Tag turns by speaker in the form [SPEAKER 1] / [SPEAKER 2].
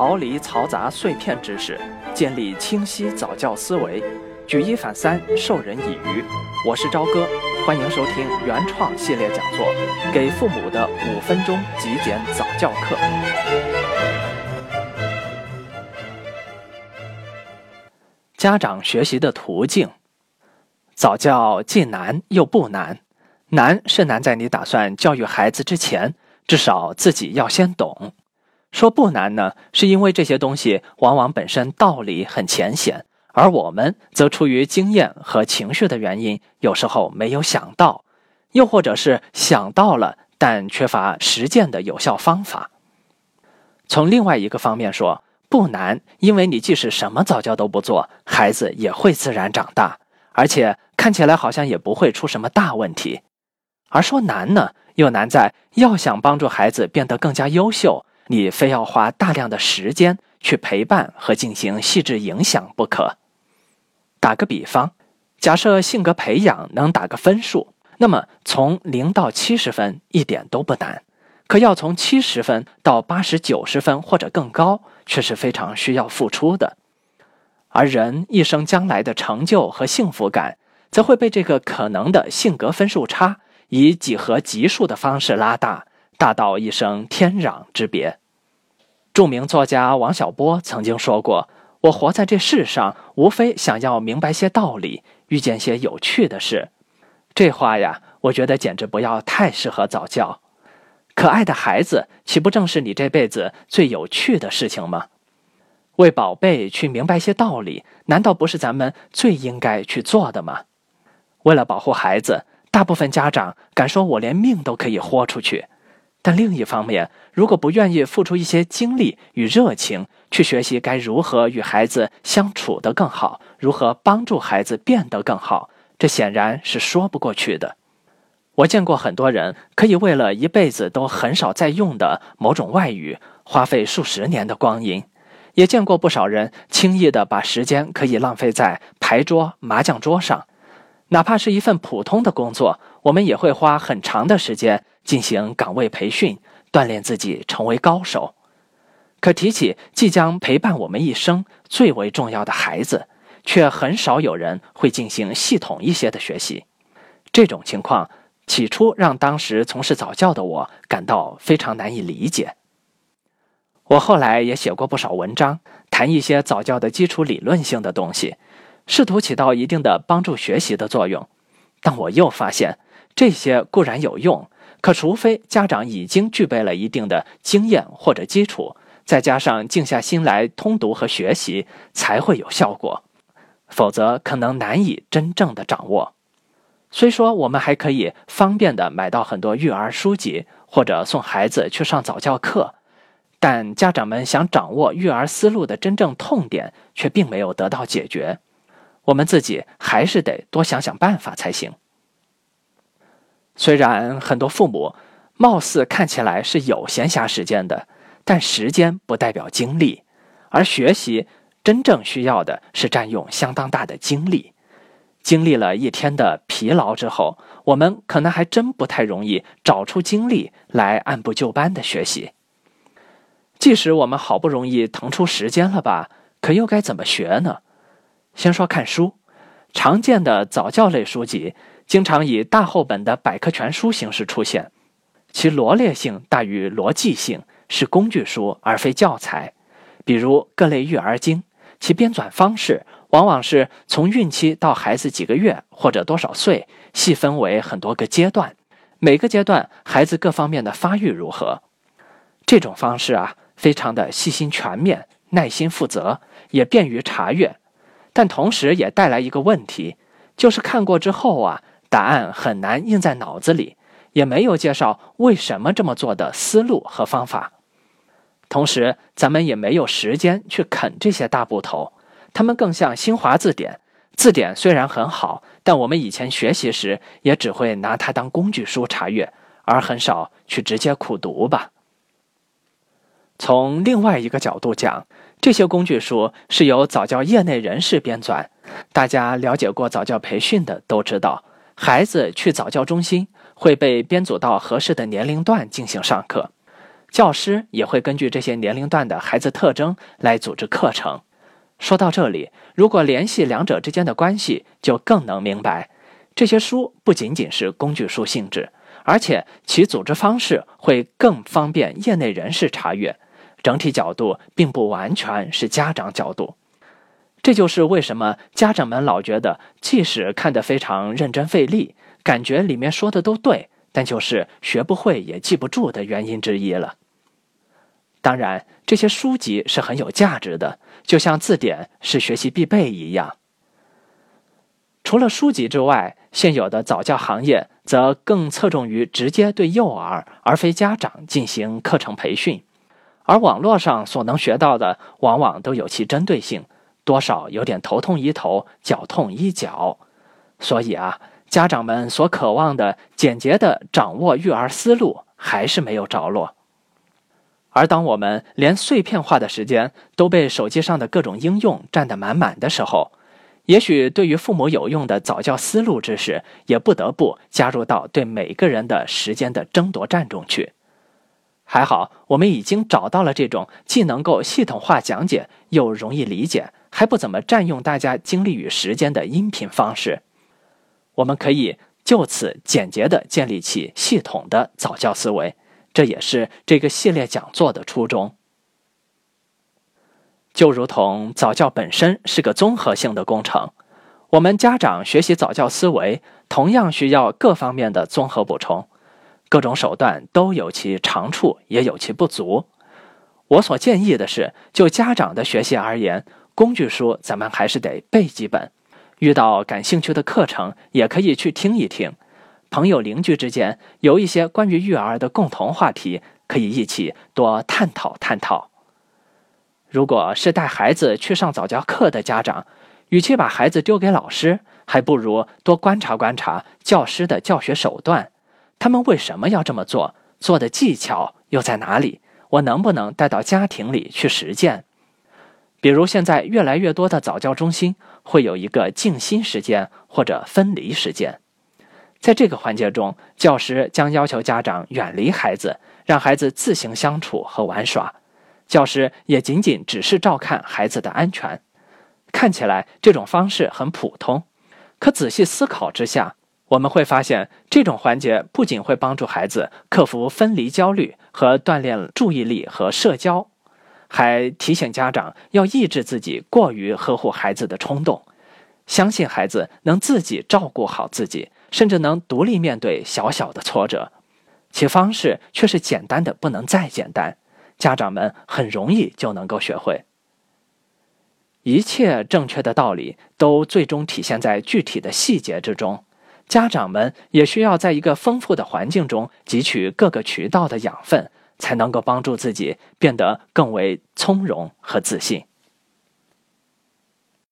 [SPEAKER 1] 逃离嘈杂碎片知识，建立清晰早教思维，举一反三，授人以渔。我是朝哥，欢迎收听原创系列讲座《给父母的五分钟极简早教课》。家长学习的途径，早教既难又不难。难是难在你打算教育孩子之前，至少自己要先懂。说不难呢，是因为这些东西往往本身道理很浅显，而我们则出于经验和情绪的原因，有时候没有想到，又或者是想到了，但缺乏实践的有效方法。从另外一个方面说，不难，因为你即使什么早教都不做，孩子也会自然长大，而且看起来好像也不会出什么大问题。而说难呢，又难在要想帮助孩子变得更加优秀。你非要花大量的时间去陪伴和进行细致影响不可。打个比方，假设性格培养能打个分数，那么从零到七十分一点都不难，可要从七十分到八十九十分或者更高，却是非常需要付出的。而人一生将来的成就和幸福感，则会被这个可能的性格分数差以几何级数的方式拉大，大到一生天壤之别。著名作家王小波曾经说过：“我活在这世上，无非想要明白些道理，遇见些有趣的事。”这话呀，我觉得简直不要太适合早教。可爱的孩子，岂不正是你这辈子最有趣的事情吗？为宝贝去明白些道理，难道不是咱们最应该去做的吗？为了保护孩子，大部分家长敢说我连命都可以豁出去。但另一方面，如果不愿意付出一些精力与热情去学习该如何与孩子相处得更好，如何帮助孩子变得更好，这显然是说不过去的。我见过很多人可以为了一辈子都很少再用的某种外语，花费数十年的光阴；也见过不少人轻易的把时间可以浪费在牌桌、麻将桌上。哪怕是一份普通的工作，我们也会花很长的时间进行岗位培训，锻炼自己成为高手。可提起即将陪伴我们一生最为重要的孩子，却很少有人会进行系统一些的学习。这种情况起初让当时从事早教的我感到非常难以理解。我后来也写过不少文章，谈一些早教的基础理论性的东西。试图起到一定的帮助学习的作用，但我又发现这些固然有用，可除非家长已经具备了一定的经验或者基础，再加上静下心来通读和学习，才会有效果，否则可能难以真正的掌握。虽说我们还可以方便的买到很多育儿书籍，或者送孩子去上早教课，但家长们想掌握育儿思路的真正痛点，却并没有得到解决。我们自己还是得多想想办法才行。虽然很多父母貌似看起来是有闲暇时间的，但时间不代表精力，而学习真正需要的是占用相当大的精力。经历了一天的疲劳之后，我们可能还真不太容易找出精力来按部就班的学习。即使我们好不容易腾出时间了吧，可又该怎么学呢？先说看书，常见的早教类书籍经常以大厚本的百科全书形式出现，其罗列性大于逻辑性，是工具书而非教材。比如各类育儿经，其编纂方式往往是从孕期到孩子几个月或者多少岁，细分为很多个阶段，每个阶段孩子各方面的发育如何。这种方式啊，非常的细心全面，耐心负责，也便于查阅。但同时也带来一个问题，就是看过之后啊，答案很难印在脑子里，也没有介绍为什么这么做的思路和方法。同时，咱们也没有时间去啃这些大部头，他们更像新华字典。字典虽然很好，但我们以前学习时也只会拿它当工具书查阅，而很少去直接苦读吧。从另外一个角度讲。这些工具书是由早教业内人士编纂，大家了解过早教培训的都知道，孩子去早教中心会被编组到合适的年龄段进行上课。教师也会根据这些年龄段的孩子特征来组织课程。说到这里，如果联系两者之间的关系，就更能明白，这些书不仅仅是工具书性质，而且其组织方式会更方便业内人士查阅。整体角度并不完全是家长角度，这就是为什么家长们老觉得，即使看得非常认真费力，感觉里面说的都对。但就是学不会也记不住的原因之一了。当然，这些书籍是很有价值的，就像字典是学习必备一样。除了书籍之外，现有的早教行业则更侧重于直接对幼儿而非家长进行课程培训，而网络上所能学到的往往都有其针对性，多少有点头痛医头，脚痛医脚。所以啊。家长们所渴望的简洁的掌握育儿思路还是没有着落，而当我们连碎片化的时间都被手机上的各种应用占得满满的时候，也许对于父母有用的早教思路知识也不得不加入到对每个人的时间的争夺战中去。还好，我们已经找到了这种既能够系统化讲解又容易理解，还不怎么占用大家精力与时间的音频方式。我们可以就此简洁地建立起系统的早教思维，这也是这个系列讲座的初衷。就如同早教本身是个综合性的工程，我们家长学习早教思维，同样需要各方面的综合补充。各种手段都有其长处，也有其不足。我所建议的是，就家长的学习而言，工具书咱们还是得背几本。遇到感兴趣的课程，也可以去听一听。朋友邻居之间有一些关于育儿的共同话题，可以一起多探讨探讨。如果是带孩子去上早教课的家长，与其把孩子丢给老师，还不如多观察观察教师的教学手段。他们为什么要这么做？做的技巧又在哪里？我能不能带到家庭里去实践？比如现在越来越多的早教中心会有一个静心时间或者分离时间，在这个环节中，教师将要求家长远离孩子，让孩子自行相处和玩耍，教师也仅仅只是照看孩子的安全。看起来这种方式很普通，可仔细思考之下，我们会发现这种环节不仅会帮助孩子克服分离焦虑和锻炼注意力和社交。还提醒家长要抑制自己过于呵护孩子的冲动，相信孩子能自己照顾好自己，甚至能独立面对小小的挫折。其方式却是简单的不能再简单，家长们很容易就能够学会。一切正确的道理都最终体现在具体的细节之中，家长们也需要在一个丰富的环境中汲取各个渠道的养分。才能够帮助自己变得更为从容和自信。